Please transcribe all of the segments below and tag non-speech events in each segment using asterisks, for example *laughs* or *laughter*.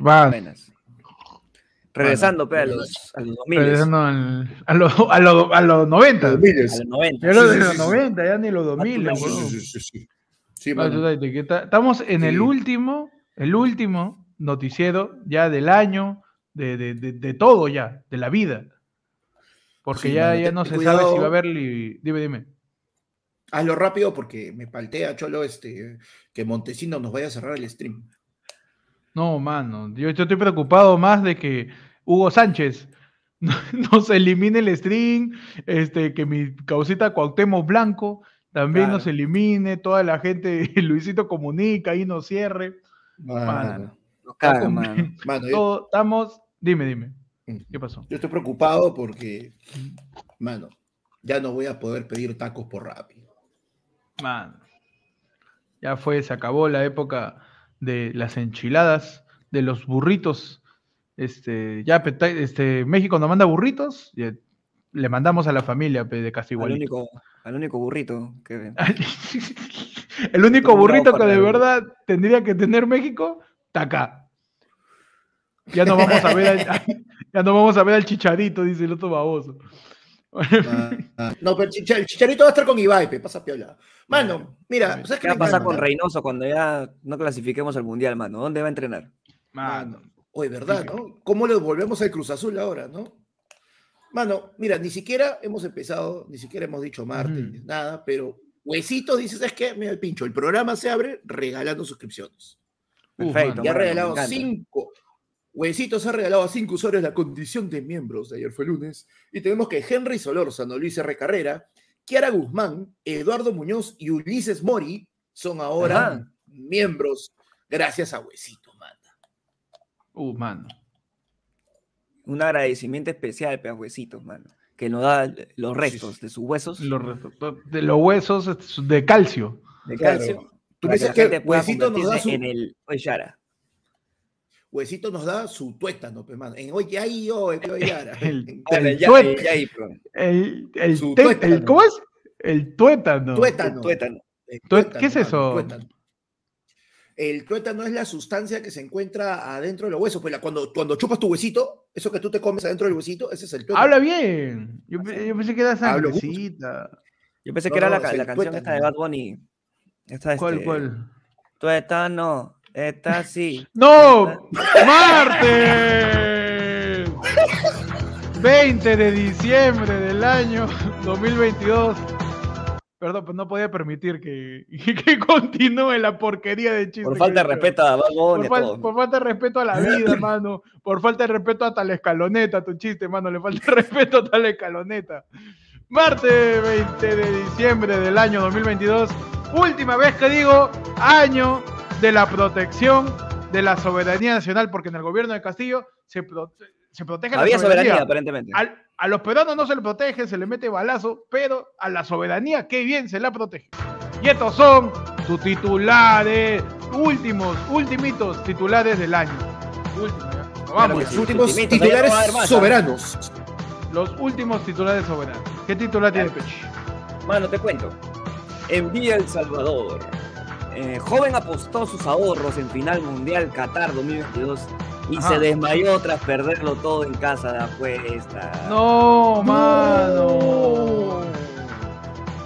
Va. Buenas. Regresando, pe, a los, a los 2000. Regresando al- a los a los- a los 90. A los 90. Ya los Sí, de sí, los sí, 90, ya ni los 2000. Ah. Sí, sí, sí, sí. Estamos en el último, el último noticiero ya del año, de, de, de, de todo ya, de la vida. Porque Sí, ya, mano, ya no se cuidado. sabe si va a haber... li- Dime, dime. Hazlo rápido porque me paltea, Cholo, este, que Montesino nos vaya a cerrar el stream. No, mano, yo, yo estoy preocupado más de que Hugo Sánchez *laughs* no- nos elimine el stream, este, que mi causita Cuauhtémoc Blanco también Claro. nos elimine, toda la gente, *laughs* Luisito Comunica, ahí nos cierre. Mano, Nos mano. mano, yo, Todo, estamos... Dime, dime. Mm. ¿Qué pasó? yo estoy preocupado porque, mano, ya no voy a poder pedir tacos por Rappi. Man, ya fue, se acabó la época de las enchiladas, de los burritos. Este, ya este, México nos manda burritos, y, eh, le mandamos a la familia pe, de Al Castigualito. único, al único burrito que *laughs* El único burrito que de verdad tendría que tener México, está acá. Ya no vamos a ver al, *laughs* ya no vamos a ver al chicharito, dice el otro baboso. Ah. *laughs* No, pero el, chicha- el chicharito va a estar con Ibai, pe, pasa piola. Mano, mira, ¿sabes qué ¿Qué va a pasar con Reynoso cuando ya no clasifiquemos al Mundial, mano? ¿Dónde va a entrenar? Mano, oye, ¿verdad, no? ¿Cómo le volvemos al Cruz Azul ahora, no? Mano, mira, ni siquiera hemos empezado, ni siquiera hemos dicho martes, nada, pero Huesito dice, ¿sabes qué? Mira el pincho, el programa se abre regalando suscripciones. Uf, Perfecto. mano. Y ha regalado cinco. Huesitos ha regalado a cinco usuarios la condición de miembros. Ayer fue lunes. Y tenemos que Henry Solórzano, Luis R. Carrera, Kiara Guzmán, Eduardo Muñoz y Ulises Mori son ahora Ajá. miembros gracias a Huesito, uh, mano. Un agradecimiento especial, pe, a Huesitos, mano. Que nos da los restos de sus huesos Los re- de los huesos de calcio. de Claro. calcio. Tú para dices la que Huesito nos da su, en el Oyara. Huesito nos da su tuétano, pe, mano. En hoy ahí yo, *laughs* en hoy Yara. El- El El, el Su te- tuétano. el- ¿Cómo es? El tuétano. Tuétano. tuétano. ¿qué es mano, eso? tuétano. El tuétano es la sustancia que se encuentra adentro de los huesos. Pues la- cuando, cuando chupas tu huesito, eso que tú te comes adentro del huesito, ese es el tuétano. Habla bien. Yo, pe- yo pensé que era sangrecita. Yo pensé No, que era la, canción esta de. Bad Bunny. Esta, ¿Cuál, este, cuál? Tuétano, está así. ¡No! ¡Martes! 20 de diciembre del año 2022. Perdón, pues no podía permitir que, *laughs* que continúe la porquería de chiste. Por falta de respeto a Por, fal- falta de respeto a la vida, mano. Por falta de respeto hasta la escaloneta, tu chiste, mano. Le falta *laughs* respeto hasta la escaloneta. Martes 20 de diciembre del año 2022. Última vez que digo año de la protección de la soberanía nacional, porque en el gobierno de Castillo se, prote- se protege Había la soberanía, soberanía. aparentemente. Al- a los peruanos no se le protege, se le mete balazo, pero a la soberanía, qué bien se la protege. Y estos son sus titulares, últimos, ultimitos titulares del año. Último, ya. Claro Vamos, sí. últimos no titulares más, ¿ah? soberanos. los últimos titulares soberanos. ¿Qué titular tiene Pechi? Mano, te cuento. Envía El Salvador. Eh, joven apostó sus ahorros en final mundial Qatar 2022 y Ajá. se desmayó tras perderlo todo en casa de apuesta. No, mano.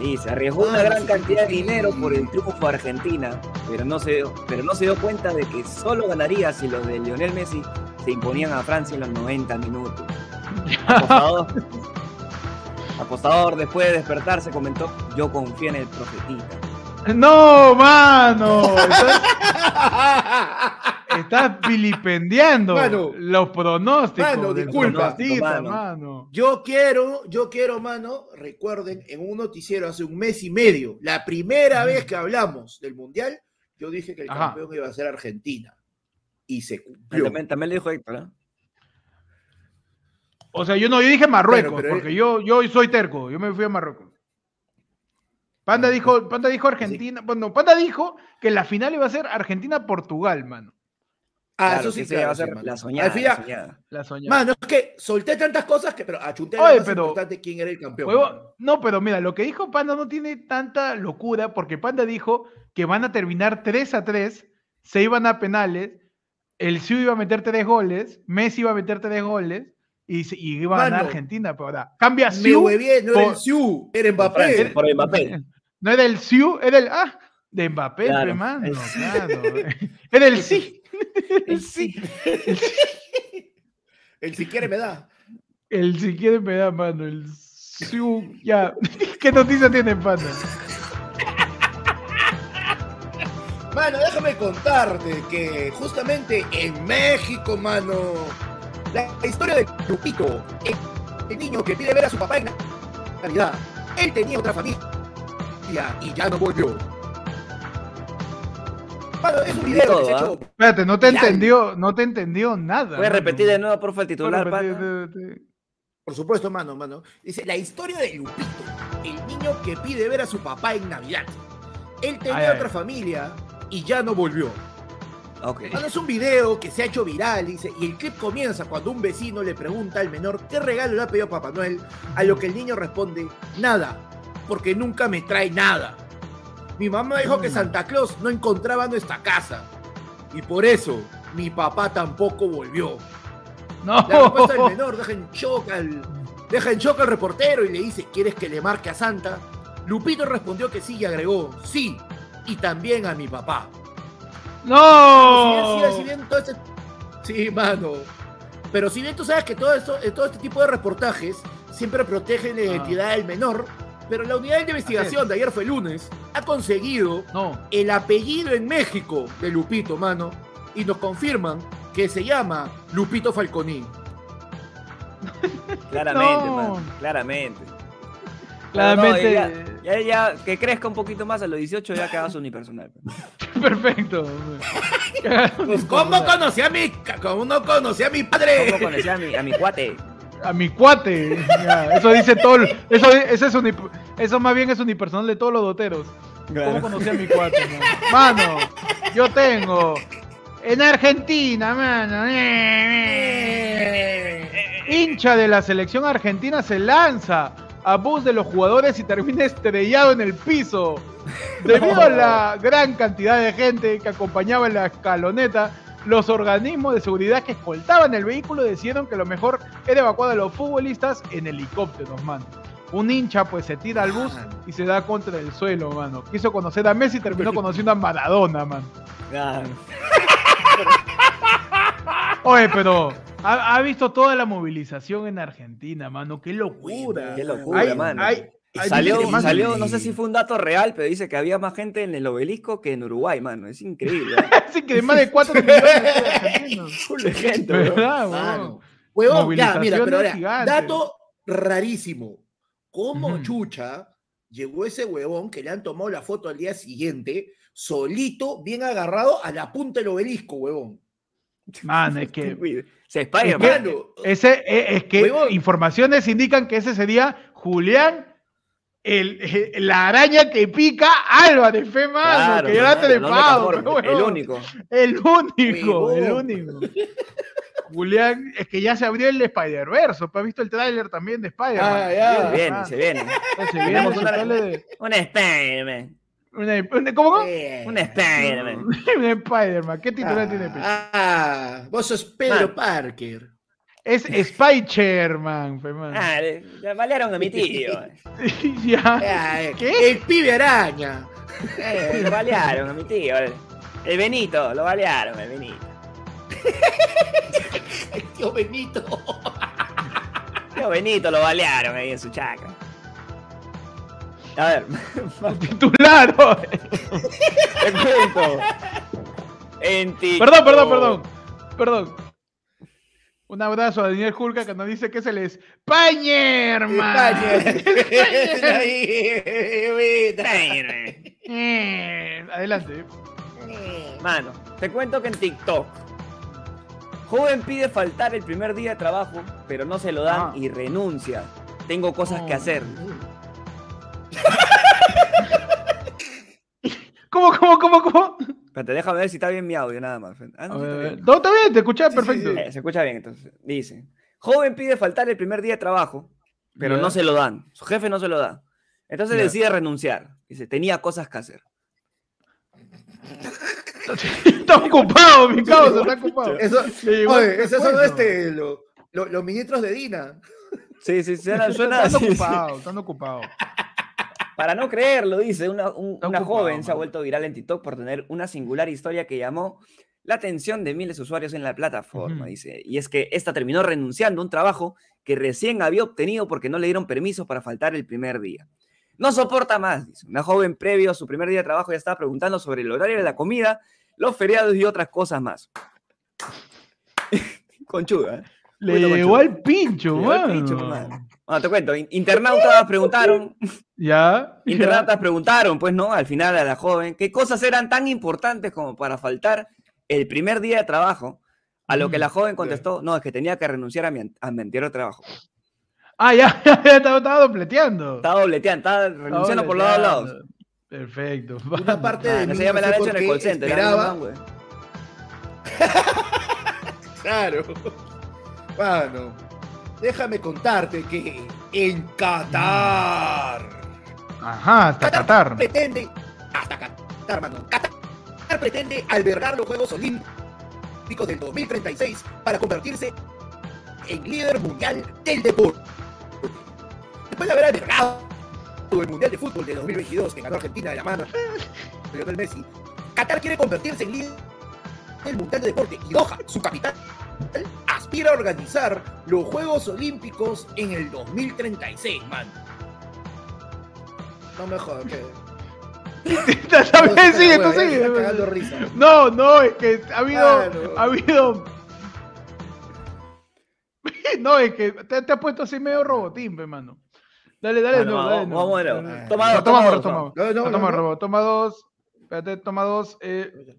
Y se arriesgó una gran cantidad de dinero por el triunfo a Argentina, pero no, se dio, pero no se dio cuenta de que solo ganaría si los de Lionel Messi se imponían a Francia en los 90 minutos. Apostador, *laughs* apostador después de despertarse comentó, yo confío en el profetita. No, mano. Estás, estás vilipendiando Mano. los pronósticos. Mano, disculpa. Mano. mano. Yo quiero, yo quiero, mano, recuerden, en un noticiero hace un mes y medio, la primera vez que hablamos del Mundial, yo dije que el Ajá. campeón iba a ser Argentina. Y se cumplió. También, también le dijo Héctor, ¿no? O sea, yo no, yo dije Marruecos, Pero- pero porque yo, yo soy terco, yo me fui a Marruecos. Panda Ah, dijo, Panda dijo Argentina, bueno, Panda dijo que la final iba a ser Argentina-Portugal, mano. Ah, Claro, eso que sí, esa claro, va a ser la soñada, Al la soñada. La soñada. Mano, es que solté tantas cosas que, pero achunté Oye, lo más pero- importante quién era el campeón. Huevo- no, pero mira, lo que dijo Panda no tiene tanta locura, porque Panda dijo que van a terminar 3 a 3, se iban a penales, el Siu iba a meter tres goles, Messi iba a meter tres goles y, se- y iba a ganar. Argentina, pero ahora cambia Me Siu. huevié, no era por- el Siu, era Mbappé. por Mbappé. *laughs* No era el Siu, era el ah, de Mbappé, Claro, pe, mano, el- claro. *laughs* Era el sí. *laughs* El sí. El si quiere me da. El si quiere me da mano, el Siu, ya. *laughs* ¿Qué noticia tiene, pana? Mano, déjame contarte que justamente en México, mano, la historia de Lupito, el, el niño que pide ver a su papá en Navidad, él tenía otra familia y ya no volvió. Mano, es un video que se ha ¿ah? hecho Espérate, no te entendió, no te entendió nada. Voy a repetir de nuevo, porfa, el titular, Puedes repetir, pana. de- de- Por supuesto, mano, mano. Dice, la historia de Lupito, el niño que pide ver a su papá en Navidad. Él tenía Ay, ay. otra familia y ya no volvió. Ok. Mano, es un video que se ha hecho viral dice, y el clip comienza cuando un vecino le pregunta al menor qué regalo le ha pedido Papá Noel, a lo que el niño responde, nada, porque nunca me trae nada. Mi mamá dijo que Mm. Santa Claus no encontraba nuestra casa. Y por eso mi papá tampoco volvió. No. La respuesta del menor deja en shock al, deja en shock al reportero y le dice, ¿quieres que le marque a Santa? Lupito respondió que sí y agregó, sí, y también a mi papá. ¡No! Si bien- si bien todo este- Sí, mano. Pero si bien tú sabes que todo, esto, eh, todo este tipo de reportajes siempre protegen la Ah. identidad del menor, pero la unidad de investigación de ayer fue lunes ha conseguido No. el apellido en México de Lupito, mano, y nos confirman que se llama Lupito Falconi. *laughs* Claramente, No. man. Claramente. No, Claramente. ya, ya, ya, que crezca un poquito más a los 18 ya su unipersonal. *laughs* Perfecto. Pues, ¿Cómo conocí a mi, cómo no conocí a mi padre? ¿Cómo conocí a mi, a mi cuate? A mi cuate. Ya, eso dice todo. Eso, eso, es unip- eso más bien es unipersonal de todos los doteros. ¿Cómo conocí a mi cuate? Mano, Mano, yo tengo. En Argentina, mano. Hincha de la selección argentina se lanza a bus de los jugadores y termina estrellado en el piso. Debido a la gran cantidad de gente que acompañaba en la escaloneta, los organismos de seguridad que escoltaban el vehículo decidieron que lo mejor era evacuar a los futbolistas en helicópteros, mano. Un hincha pues se tira al bus y se da contra el suelo, mano. Quiso conocer a Messi y terminó *laughs* conociendo a Maradona, mano. *laughs* Oye, pero ha, ha visto toda la movilización en Argentina, mano. Qué locura. Qué locura, Hay- mano. hay- Y salió, que salió, no sé si fue un dato real, pero dice que había más gente en el obelisco que en Uruguay, mano. Es increíble. Así que de más de 4 millones *laughs* de gente. ¿Verdad, Mano. Huevón, ya, mira, pero ahora, dato rarísimo. ¿Cómo Ujú. chucha llegó ese huevón que le han tomado la foto al día siguiente, solito, bien agarrado a la punta del obelisco, huevón? Man, es que *laughs* Se. ¿Qué? Mano, Ese, eh, es que Huevón. informaciones indican que ese sería Julián, el, el- la araña que pica fe mano, Claro, que el de único. El único, el único. Julián, es que ya se abrió el Spider-Verse, ¿has visto el tráiler también de Spider-Man? Ah, ya. Se viene, Ah, se viene. Se una- de- Un Spider-Man. una- una- ¿Cómo? eh, Un Spider-Man. *laughs* Un Spider-Man, ¿qué titular tiene? pe? Ah, vos sos Pedro Man. Parker. Es *laughs* Spy-Chairman, fe, mano. Ah, le, le balearon a mi tío. *laughs* ya. Ah, eh, ¿Qué? El pibe araña. *laughs* Eh, lo balearon a mi tío. El, el Benito, lo balearon, el Benito. El tío Benito. Tío Benito lo balearon ahí en su chacra. A ver, Titular. te cuento. En. Perdón, perdón, perdón. Perdón. Un abrazo a Daniel Julka que nos dice que es el Españerman. Spider-Man. *laughs* *laughs* Eh, Adelante. Mano, te cuento que en TikTok. Joven pide faltar el primer día de trabajo, pero no se lo dan Ah. y renuncia. Tengo cosas que Oh. hacer. *laughs* ¿Cómo, cómo, cómo, cómo? Espérate, déjame ver si está bien mi audio nada más. Ah, no, sí está bien. No, está bien, te Sí, sí, perfecto. sí. Eh, se escucha bien entonces. Dice, joven pide faltar el primer día de trabajo, pero no se lo dan. Su jefe no se lo da. Entonces decide renunciar. Dice, tenía cosas que hacer. *laughs* Está ocupado, mi causa, está ocupado. *laughs* Eso, oye, el esos son este, lo- lo- los ministros de Dina. Sí, sí, suena, suena Están sí, sí. ocupados, están ocupados. Para no creerlo, dice, una, un- una joven se ha vuelto viral en TikTok por tener una singular historia que llamó la atención de miles de usuarios en la plataforma, dice. Y es que esta terminó renunciando a un trabajo que recién había obtenido porque no le dieron permiso para faltar el primer día. No soporta más, dice. Una joven previo a su primer día de trabajo ya estaba preguntando sobre el horario de la comida, los feriados y otras cosas más. *laughs* Conchuda, ¿eh? Le llegó al pincho, pincho, mano. Bueno, te cuento, in- internautas preguntaron Ya. *laughs* ya. Internautas preguntaron, pues, ¿no? Al final a la joven, ¿qué cosas eran tan importantes como para faltar el primer día de trabajo? A lo que la Mm, joven contestó, no, es que tenía que renunciar a mi, a mi anterior trabajo. Ah, ya, ya, *laughs* ya estaba, estaba dobleteando. Estaba dobleteando, estaba Estaba renunciando por los dos lados. Perfecto. Una parte Ah, de no se llama no la leche por en el call center. ah, esperaba-. *laughs* Claro. Bueno, déjame contarte que en Qatar. Ajá, hasta Qatar. pretende. Hasta Qatar, mano. Qatar pretende albergar los Juegos Olímpicos del 2036 para convertirse en líder mundial del deporte. Después de haber albergado el Mundial de Fútbol de 2022 que ganó Argentina de la mano de Lionel Messi, Qatar quiere convertirse en líder del Mundial de Deporte y Doha, su capital, aspira a organizar los Juegos Olímpicos en el 2036, man. No me jodas, que... *laughs* Sigue, tú sigue. No, no, es que ha habido. Claro. Ha habido. *laughs* No, es que te, te has puesto así medio robotín, pe, mano. Dale, dale, Bueno, no, vamos- dale. no. vamos de nuevo. Dale. Toma dos, toma toma dos, toma no. toma, toma dos. Espérate, toma dos. Eh.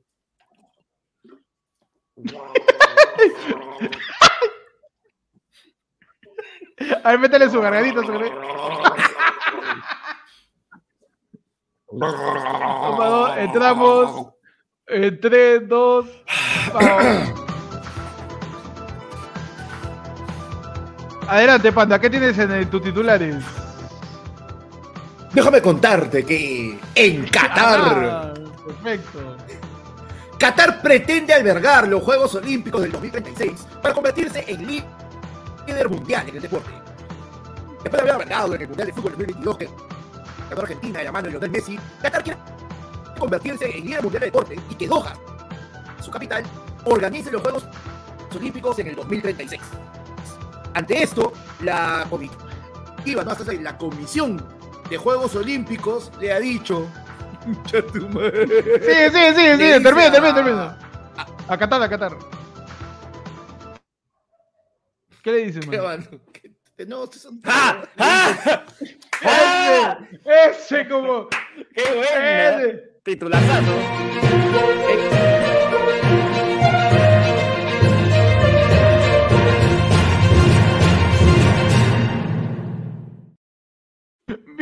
*laughs* *laughs* A ver, métele su gargadita, su dos, entramos. En 3, 2, vamos. Adelante, Panda, ¿qué tienes en tus titulares? Déjame contarte que en Qatar, Ah, perfecto. Qatar pretende albergar los Juegos Olímpicos del 2036 para convertirse en lí- líder mundial en el deporte. Después de haber albergado en el Mundial de Fútbol 2022 que ganó Argentina de la mano de Lionel Messi, Qatar quiere convertirse en líder mundial de deporte y que Doha, su capital, organice los Juegos Olímpicos en el 2036. Ante esto, la comitiva, no, la Comisión de Juegos Olímpicos le ha dicho... *laughs* Sigue, Le sigue. dice Termina, termina, termina. A Qatar, a Qatar. ¿Qué le dices, ¿Qué, man? mano? ¿Qué- No, estos son... ¡Ah! ¡Ah! ¡Ah! Ese, ese como. ¡Qué buena! Ese. Titulazazo.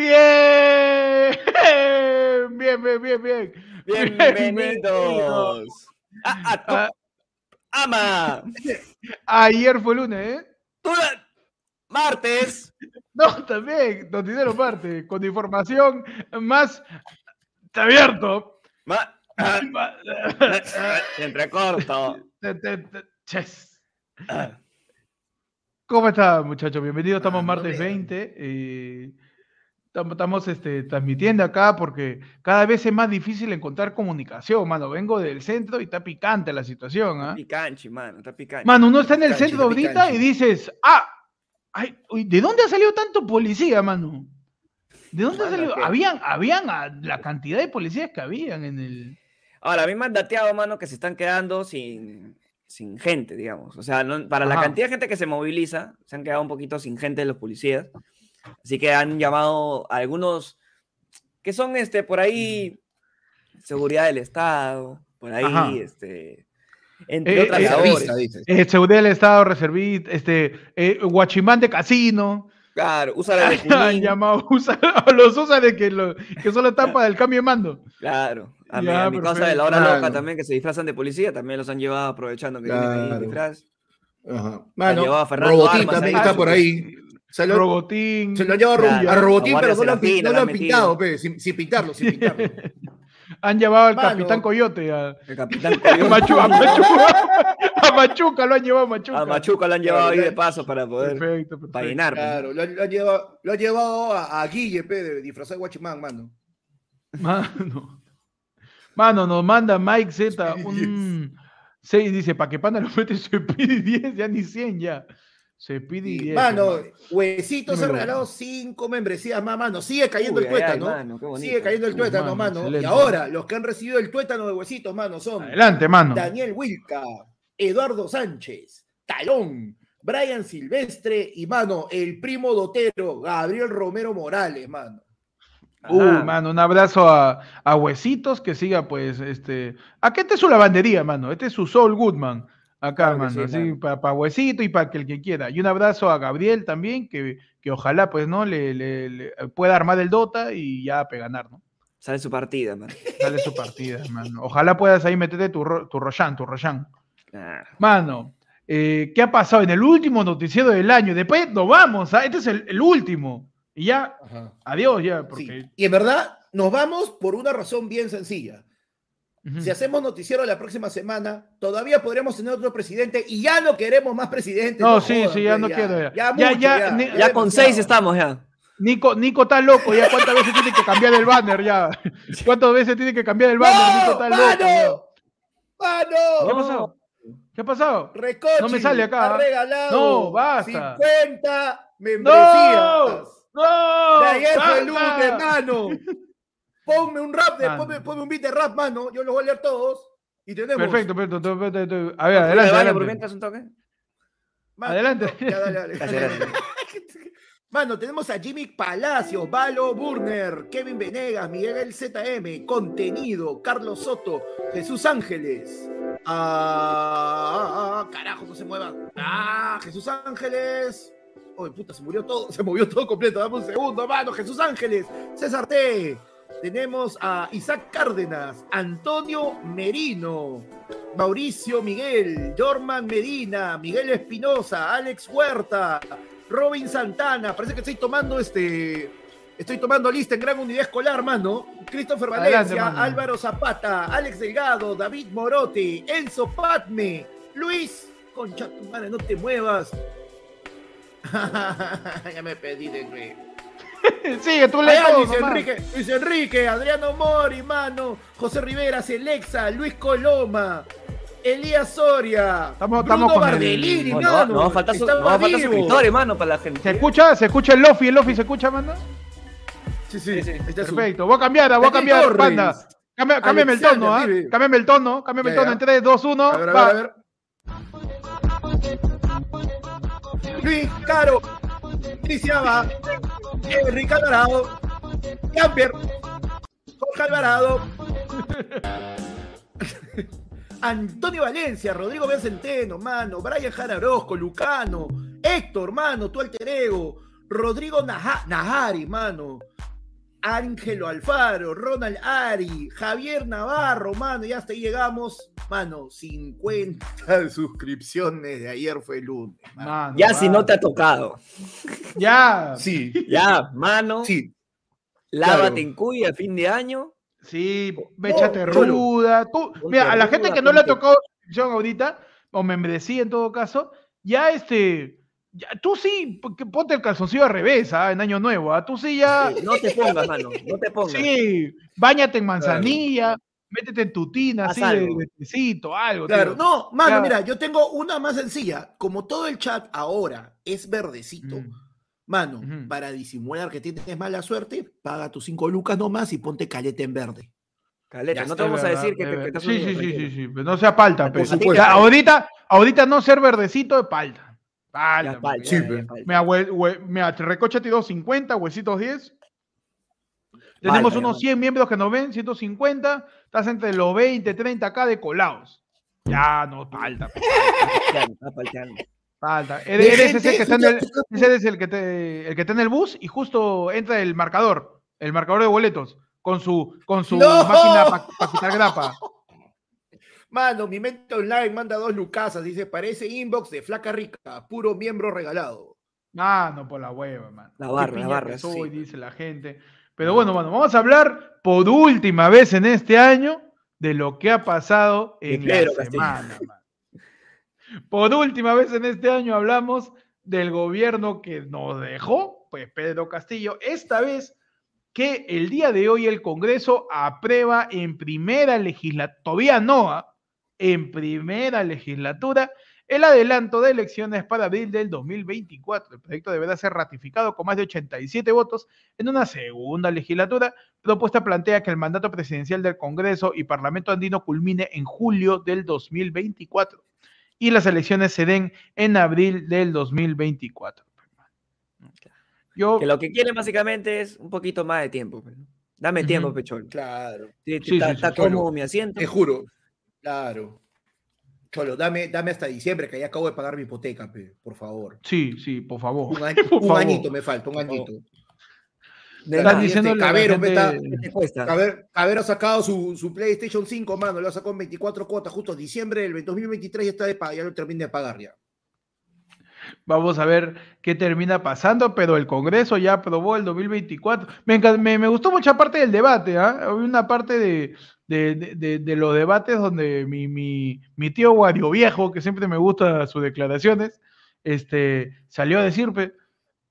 Bien. *laughs* Bien, bien, bien, bien. Bienvenidos. a- a Ah, ama. ayer fue lunes, ¿eh? Martes. *laughs* No, también, noticiero parte, con información más abierto. Ma- ah, Entrecorto. Te- te- te- ches. ¿Cómo está, muchachos? Bienvenidos, estamos Ah, martes vean. 20. eh, tam- estamos este, transmitiendo acá porque cada vez es más difícil encontrar comunicación, mano. Vengo del centro y está picante la situación, ¿ah? Picanchi, mano. Está picanchi. Mano, uno está en el Picanchi, centro ahorita y dices, ah, ay, ¿de dónde ha salido tanto policía, mano? ¿De dónde ha Mano, salido? ¿qué? Habían, habían la cantidad de policías que habían en el... Ahora, a mí me han dateado, mano, que se están quedando sin, sin gente, digamos. O sea, no- para la cantidad de gente que se moviliza, se han quedado un poquito sin gente los policías. Así que han llamado a algunos que son este por ahí seguridad del Estado, por ahí, Ajá. este, entre Eh, otras eh. Reservista. Eh, seguridad del Estado, reservista, este, eh, guachimán de casino. Claro, usa la *laughs* de Han llamado, usa- *laughs* los usa de que, lo, que solo están para el cambio de mando. Claro, a mi, Ya, a mi causa de la hora loca Claro. también, que se disfrazan de policía, también los han llevado aprovechando que tienen ahí Claro. disfraz. Ajá. llevado a Mano, Fernando Robotín Armas también ahí. está por ahí. Se lo, Robotín. se lo han llevado a Ro- Claro, a Robotín, pero no lo han, no lo han pintado, pe, sin, sin pintarlo, sin pintarlo. *laughs* Han llevado al Mano. Capitán Coyote. A, El capitán *laughs* a, Coyote. Machu- a Machuca. *laughs* A Machuca lo han llevado a Machuca. A Machuca lo han llevado ahí de paso para poder. Perfecto, perfecto. Para llenar. pues. Claro, lo, han- lo han llevado, lo han llevado a, a Guille, pe, de disfrazado de guachimán, mano. Mano. Mano, nos manda Mike Z un 6 dice, para que Panda lo mete se pide 10, ya ni 100 ya. Se pide Y, 10. mano. Huesitos ha regalado cinco membresías más, mano. Sigue cayendo Uy, el ay, tuétano. mano, qué bonito. Sigue cayendo el tuétano, mano, mano. Y ahora, los que han recibido el tuétano de Huesitos, mano, son Adelante, mano. Daniel Wilca, Eduardo Sánchez, Talón, Brian Silvestre y, mano, el primo dotero, Gabriel Romero Morales, mano. Uy, Ajá. mano, un abrazo a, a Huesitos que siga, pues, este. Acá este es su lavandería, mano. Este es su Soul Goodman. Acá, Claro que mano, sí, para Huesito y para que el que quiera. Y un abrazo a Gabriel también, que, que ojalá, pues, ¿no? Le, le- le pueda armar el Dota y ya pe ganar, ¿no? Sale su partida, man. Sale su partida, mano. Ojalá puedas ahí meterte tu, ro- tu Roshan, tu Roshan. Claro. Mano, eh, ¿qué ha pasado en el último noticiero del año? Después nos vamos, ¿ah? este es el, el último. Y ya, adiós, ya, Sí. Y en verdad, nos vamos por una razón bien sencilla. Si hacemos noticiero la próxima semana, todavía podremos tener otro presidente y ya no queremos más presidentes. No, sí, sí, ya pues, no quiero ya. Ya, Ya, mucho, ya, ya, ni- ya Ya con seis estamos, ya. Nico, Nico está loco, ya cuántas veces tiene que cambiar el banner ya. *laughs* ¿Cuántas veces tiene que cambiar el banner? Nico está loco. ya. ¡Mano! ¿Qué ha pasado? ¿Qué ha pasado? Recochi No me sale acá. ha regalado No, basta. 50 membresías. ¡No! ¡No! De ayer fue el lunes, mano. *laughs* Ponme un rap, de, Mano. ponme, ponme un beat de rap, mano. Yo los voy a leer todos. Y tenemos. Perfecto, perfecto, perfecto, perfecto. A ver, Adelante, adelante. por adelante. mientras un toque. Mano, Adelante. no, ya, dale, dale. Gracias, *laughs* gracias. Mano, tenemos a Jimmy Palacios, Valo Burner, Kevin Venegas, Miguel ZM, Contenido, Carlos Soto, Jesús Ángeles. Ah, carajo, no se mueva. Ah, Jesús Ángeles. Oye, puta, se murió todo, *laughs* se movió todo completo. Dame un segundo, mano. Jesús Ángeles, César T. Tenemos a Isaac Cárdenas, Antonio Merino, Mauricio Miguel, Jorman Medina, Miguel Espinosa, Alex Huerta, Robin Santana. Parece que estoy tomando este. Estoy tomando lista en gran unidad escolar, mano. Christopher Valencia. Álvaro Zapata, Alex Delgado, David Morote, Enzo Patme, Luis. Concha tu madre, no te muevas. *laughs* ya me pedí de güey. *laughs* Sigue, tú le Allá, todo Luis. Enrique, Luis Enrique, Adriano Mori, mano, José Rivera, Celexa, Luis Coloma, Elías Soria, Estamos- Bruno estamos con el- Bardellini, No, no, mano. no va a faltar, su, no va a faltar vivo. suscriptores, mano, para la gente. ¿Se escucha? ¿Se escucha el Lofi? ¿El Lofi se escucha, mano? Sí, sí, Sí, sí. Perfecto. Voy a cambiar, voy a cambiar, Torres. panda. Cambia- Cámbiame el tono, ¿ah? dime. Cámbiame el tono, cámbiame el tono en 3, 2, 1. A ver, a va. ver, a ver. Luis Caro, Criciaba, Enrique Alvarado, Camper, Jorge Alvarado, Antonio Valencia, Rodrigo Centeno, mano, Brian Jara Orozco, Lucano, Héctor, mano, tu alter ego, Rodrigo Naja- Najari, mano, Ángelo Alfaro, Ronald Ari, Javier Navarro, mano, y hasta ahí llegamos, mano, 50 *laughs* suscripciones de ayer fue el lunes. mano. Mano, Ya si no te ha tocado. Ya. Sí, Ya, mano. sí, Lávate claro. en cuy a fin de año. Sí, échate Cholo. ruda. Tú, mira, a la gente que no le ha tocado suscripción ahorita, o membresía en todo caso, ya este. Ya- tú sí, porque ponte el calzoncillo al revés, ¿ah? En Año Nuevo, ¿ah? Tú sí ya. No te pongas, mano. No te pongas. Sí, bañate en manzanilla, métete en tu tina, Haz así de, algo. de tecito, algo. Claro, tío. no, mano, mira, yo tengo una más sencilla. Como todo el chat ahora es verdecito, Mm. mano, para disimular que tienes mala suerte, paga tus cinco lucas nomás y ponte caleta en verde. Caleta, Ya no te vamos a decir que, es que- que verdad. estás Sí, sí, sí, sí, sí, no sea palta, supuesto. ahorita, ahorita no ser verdecito es palta. Falta, falta. Mira, hue- hue- mira, Recocha te dio 50, huesitos 10. Tenemos Falta, unos falta. 100 miembros que nos ven, 150. Estás entre los 20, 30 acá de colados. Ya, no, falta. pe, Ya, está faltando. Falta. De Eres ese que está en el, ese es el que, te, el que está en el bus y justo entra el marcador, el marcador de boletos, con su, con su ¡No! máquina para quitar grapa. Mano, mi mente online manda dos lucasas, dice, parece inbox de flaca rica, puro miembro regalado. Ah, no, por la hueva, man. La barra, la barra, soy, sí. dice la gente. Pero bueno, mano, vamos a hablar por última vez en este año de lo que ha pasado en Pedro la Castillo. semana. Por última vez en este año hablamos del gobierno que nos dejó, pues Pedro Castillo. Esta vez que el día de hoy el Congreso aprueba en primera legislatura, todavía no, ¿ah? En primera legislatura, el adelanto de elecciones para abril del 2024. El proyecto deberá ser ratificado con más de 87 votos en una segunda legislatura. Propuesta plantea que el mandato presidencial del Congreso y Parlamento andino culmine en julio del 2024 y las elecciones se den en abril del 2024. Yo, Que lo que quieren básicamente es un poquito más de tiempo. pues. Dame tiempo, pechón. Claro, Sí, sí, Está sí, cómodo Cholo. mi asiento. te juro. Claro. Cholo, dame, dame hasta diciembre, que ya acabo de pagar mi hipoteca, pe, por favor. sí, sí, por favor. Un, año- *laughs* Por un favor. añito me falta, un añito. De Estás diciéndole a la Cabero, gente- meta- ¿Qué te cuesta? Cabero, Cabero ha sacado su, su PlayStation 5, mano, lo ha sacado en 24 cuotas, justo en diciembre del 2023 ya está de ya lo terminé de pagar ya. Vamos a ver qué termina pasando, pero el Congreso ya aprobó el 2024. Me, me, me gustó mucha parte del debate, ¿ah? Había una parte de, de, de- de- los debates donde mi, mi, mi tío Guario Viejo, que siempre me gusta sus declaraciones, este, salió a decir,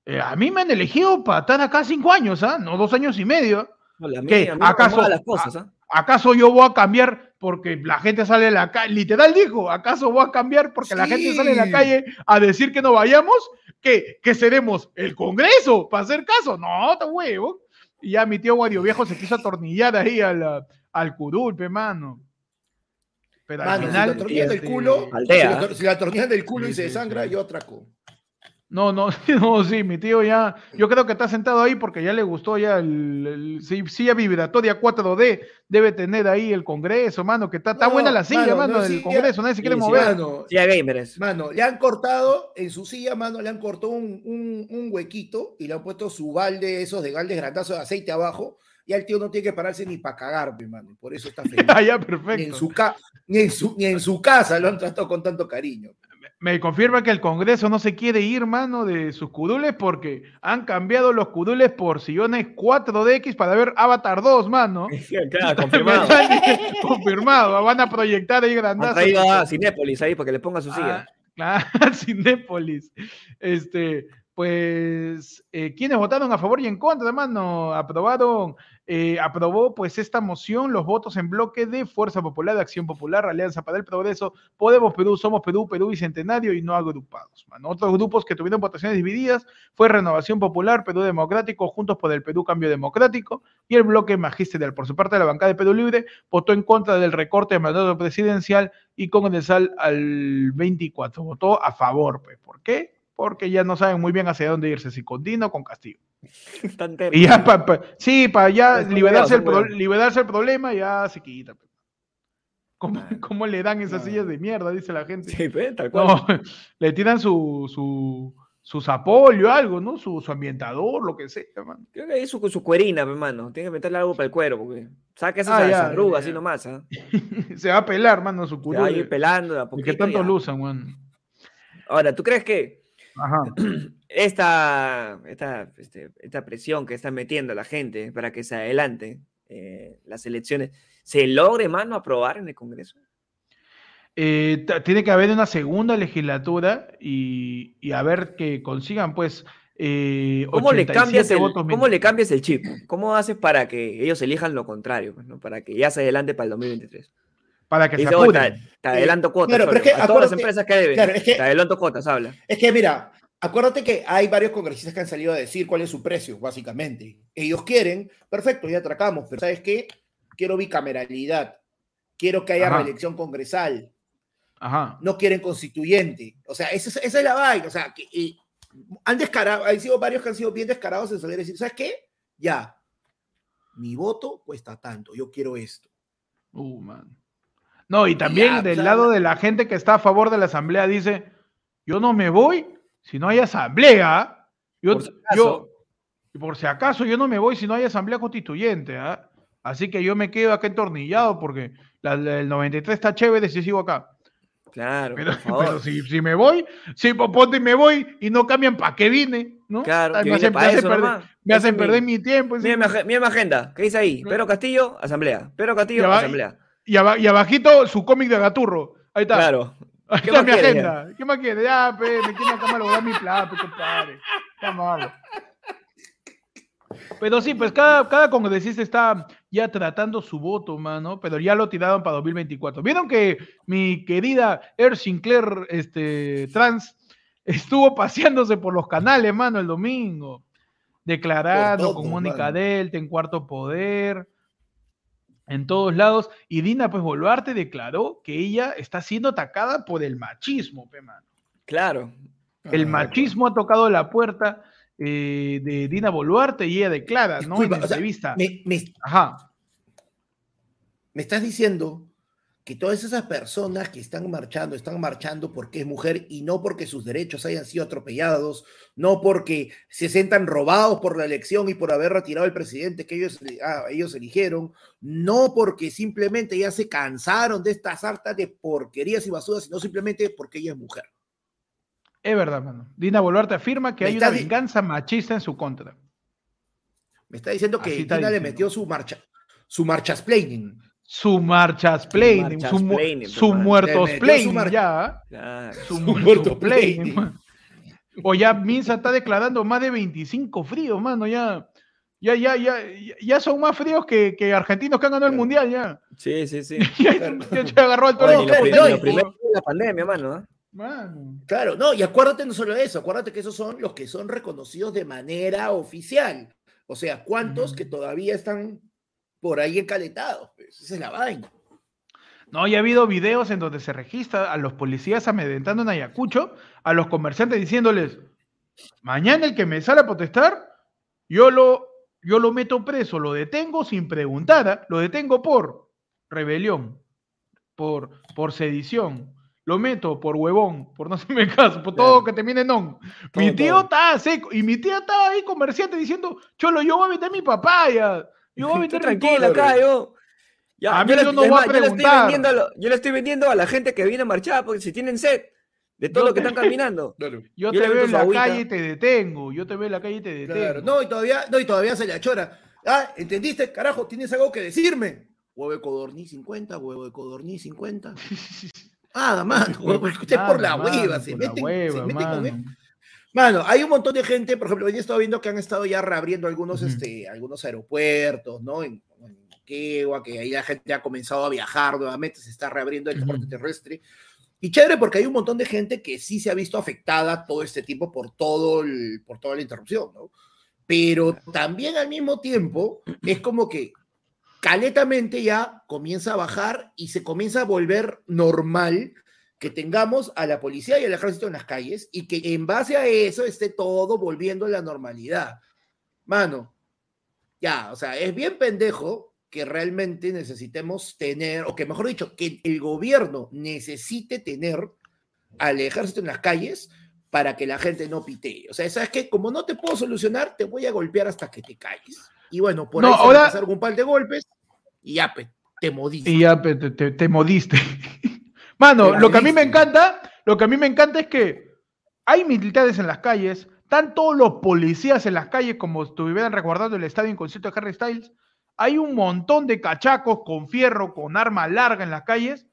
eh, a mí me han elegido para estar acá cinco años, ¿ah? No dos años y medio. No, la ¿Qué? a ¿Acaso- las cosas, ¿ah? ¿Acaso yo voy a cambiar porque la gente sale a la calle? Literal dijo, ¿acaso voy a cambiar porque la gente sale a la calle a decir que no vayamos? ¿Que, que seremos el Congreso para hacer caso? No, está huevo. Y ya mi tío Guario Viejo se quiso atornillar ahí al, al curul, pe, mano. Pero al Mano, si final. la atornillan del este, culo, si Aldea. la, si la del culo y Sí, se desangra, sí. yo atraco. No, no, *laughs* no, sí, mi tío ya, yo creo que está sentado ahí porque ya le gustó ya el, el- sí, silla vibratoria 4D, debe tener ahí el Congreso, mano, que está, está No, buena la silla, mano, mano, no, del silla- Congreso, nadie se quiere sí, sí, mover. Mano, Sí, a gamers. Mano, le han cortado en su silla, mano, le han cortado un, un- un huequito y le han puesto su balde, esos de galdes grandazos de aceite abajo. Y el tío no tiene que pararse ni para cagar, pe, mano. Por eso está *laughs* feliz. Ah, ya, ni, en perfecto. su ni, en su, ni en su casa lo han tratado con tanto cariño. Me confirma que el Congreso no se quiere ir, mano, de sus curules porque han cambiado los curules por sillones 4DX para ver Avatar 2, mano. *laughs* claro, confirmado. *laughs* confirmado, van a proyectar ahí Han grandazo. traído a Cinépolis ahí para que le ponga su silla. Ah, claro, Cinépolis. Este, pues, eh, ¿quiénes votaron a favor y en contra, hermano? Aprobaron, eh, aprobó pues esta moción los votos en bloque de Fuerza Popular, Acción Popular, Alianza para el Progreso, Podemos Perú, Somos Perú, Perú Bicentenario y no agrupados. Otros grupos que tuvieron votaciones divididas fue Renovación Popular, Perú Democrático, Juntos por el Perú Cambio Democrático y el bloque magisterial. Por su parte, la bancada de Perú Libre votó en contra del recorte de mandato presidencial y con el sal al 24. Votó a favor. Pues. ¿Por qué? Porque ya no saben muy bien hacia dónde irse, si con Dino o con Castillo. Y ya, pa- pa- sí, para ya liberarse el, pro- liberarse el problema, ya se quita. ¿Cómo, cómo le dan esas sillas de mierda? Dice la gente. Sí, tal cual. No, *laughs* le tiran su, su, su zapollo, algo, ¿no? Su, su ambientador, lo que sea, man. Creo que ahí su, su cuerina, hermano. Tiene que meterle algo para el cuero, porque saca esas, Ah, ya, arrugas ya. así nomás. ¿ah? *laughs* Se va a pelar, mano, su Se va a ir curul. pelando de a ¿Y qué tanto usan, man? Ahora, ¿tú crees que Ajá. *clears throat* *clears throat* esta, esta, este, esta presión que está metiendo la gente para que se adelante eh, las elecciones se logre, mano, aprobar en el Congreso? Eh, tiene que haber una segunda legislatura y, y a ver que consigan, pues, eh, ¿Cómo le, 87 cambias el, votos ¿Cómo le cambias el chip? ¿Cómo haces para que ellos elijan lo contrario? pues, ¿no? Para que ya se adelante para el 2023. para que se Dice, "Oh, te, adelanto cuotas. claro, pero Cholo, es que a todas las empresas que deben. claro, es que- te adelanto cuotas, habla. Es que mira, acuérdate que hay varios congresistas que han salido a decir cuál es su precio, básicamente. Ellos quieren, perfecto, ya atracamos, pero ¿sabes qué? Quiero bicameralidad, quiero que haya Ajá. reelección congresal, Ajá. no quieren constituyente. O sea, esa, es- esa es la vaina. O sea, que, y han descarado, han sido varios que han sido bien descarados en salir a decir, ¿sabes qué? Ya, mi voto cuesta tanto, yo quiero esto. Uh, man. No, y también Ya, del o sea, lado de la gente que está a favor de la asamblea dice, yo no me voy si no hay asamblea. Yo, Por si yo, por si acaso, yo no me voy si no hay asamblea constituyente. ¿ah? Así que yo me quedo acá entornillado porque la, la- el 93 está chévere si sigo acá. Claro, Pero, por *laughs* favor. pero si, si me voy, si po- ponte y me voy y no cambian para qué vine. ¿no? Claro, que me hacen, me eso perder, me hacen mi- perder mi tiempo. Mira, mi agenda. ¿Qué dice ahí? Pedro Castillo, asamblea. Pedro Castillo, asamblea. Y, aba- y abajito su cómic de Gaturro. Ahí está. Claro. ¿Qué más mi quieres, agenda. ¿Qué más quieres? Ya, pe, me quiero acá malograr mi plata, pe, compadre. Está malo. Pero sí, pues cada, cada congresista está ya tratando su voto, mano, pero ya lo tiraron para 2024. ¿Vieron que mi querida Air Sinclair este, trans estuvo paseándose por los canales, mano, el domingo? Declarando con Mónica. Delta en Cuarto Poder, en todos lados. Y Dina, pues, Boluarte declaró que ella está siendo atacada por el machismo, pe, mano. Claro. El Ah, machismo ha tocado la puerta eh, de Dina Boluarte y ella declara, ¿no? En o sea, entrevista. Me, me- Ajá. me estás diciendo que todas esas personas que están marchando, están marchando porque es mujer y no porque sus derechos hayan sido atropellados, no porque se sientan robados por la elección y por haber retirado el presidente que ellos, ah, ellos eligieron, no porque simplemente ya se cansaron de estas hartas de porquerías y basuras, sino simplemente porque ella es mujer. Es verdad, mano. Dina Boluarte afirma que Me hay una venganza machista en su contra. Me está diciendo que Así Dina le metió su marcha, su marchasplaining. Su marchas planning, su, mu- marchasplaining, su muertos su planning, ya. Claro. Su Su muertos muerto planning. planning. man. O ya Minsa está declarando más de 25 fríos, mano, ya. Ya, ya, ya, ya- ya son más fríos que, que argentinos que han ganado el mundial, ya. Sí, sí, sí. Ya, Claro. *laughs* ya se *laughs* agarró Oye, toro. No, primero la pandemia, mano. ¿eh? Mano. Claro, no, y acuérdate no solo eso, acuérdate que esos son los que son reconocidos de manera oficial. O sea, ¿cuántos que todavía están por ahí encaletados? Pues, esa es la vaina. No, ya ha habido videos en donde se registra a los policías amedrentando en Ayacucho, a los comerciantes diciéndoles, mañana el que me sale a protestar, yo lo, yo lo meto preso, lo detengo sin preguntar, ¿ah? lo detengo por rebelión, por, por sedición, lo meto por huevón, por no *laughs* hacerme caso, por todo Claro. que termine en on. Mi Todo, tío todo. estaba seco, y mi tía estaba ahí comerciante diciendo, cholo, yo voy a meter mi papaya, yo voy a meter tranquilo cola". acá, yo. Ya, A mí yo, no a yo le estoy vendiendo a lo- yo le estoy vendiendo a la gente que viene a marchar porque si tienen sed de todo Yo lo que te- están caminando. *laughs* Claro. Yo, Yo te veo en la agüita. calle y te detengo. Yo te veo en la calle y te detengo. Claro, no, y todavía, no, y todavía se le achora. Ah, ¿entendiste? Carajo, tienes algo que decirme. Huevo de codorní 50, huevo de codorní 50. *laughs* Nada, mano, huevo, usted por la Mano, hueva, se por la meten, hueva, se con él. Mano, hay un montón de gente, por ejemplo, hoy he estado viendo que han estado ya reabriendo algunos, este, algunos aeropuertos, ¿no? En, en Quegua, que ahí la gente ha comenzado a viajar nuevamente, se está reabriendo el transporte terrestre. Y chévere porque hay un montón de gente que sí se ha visto afectada todo este tiempo por, todo el- por toda la interrupción, ¿no? Pero también al mismo tiempo es como que caletamente ya comienza a bajar y se comienza a volver normal que tengamos a la policía y al ejército en las calles y que en base a eso esté todo volviendo a la normalidad. Mano, ya, o sea, es bien pendejo que realmente necesitemos tener, o que mejor dicho, que el gobierno necesite tener al ejército en las calles para que la gente no pitee. O sea, ¿sabes qué? Como no te puedo solucionar, te voy a golpear hasta que te calles. Y bueno, por No, ahí se ahora- a pasar un par de golpes y ya, te modiste. Y ya te, te- te modiste. *laughs* Mano, lo que a mí me encanta, lo que a mí me encanta es que hay militares en las calles, están todos los policías en las calles, como estuvieran recordando el estadio en concierto de Harry Styles. Hay un montón de cachacos con fierro, con arma larga en las calles.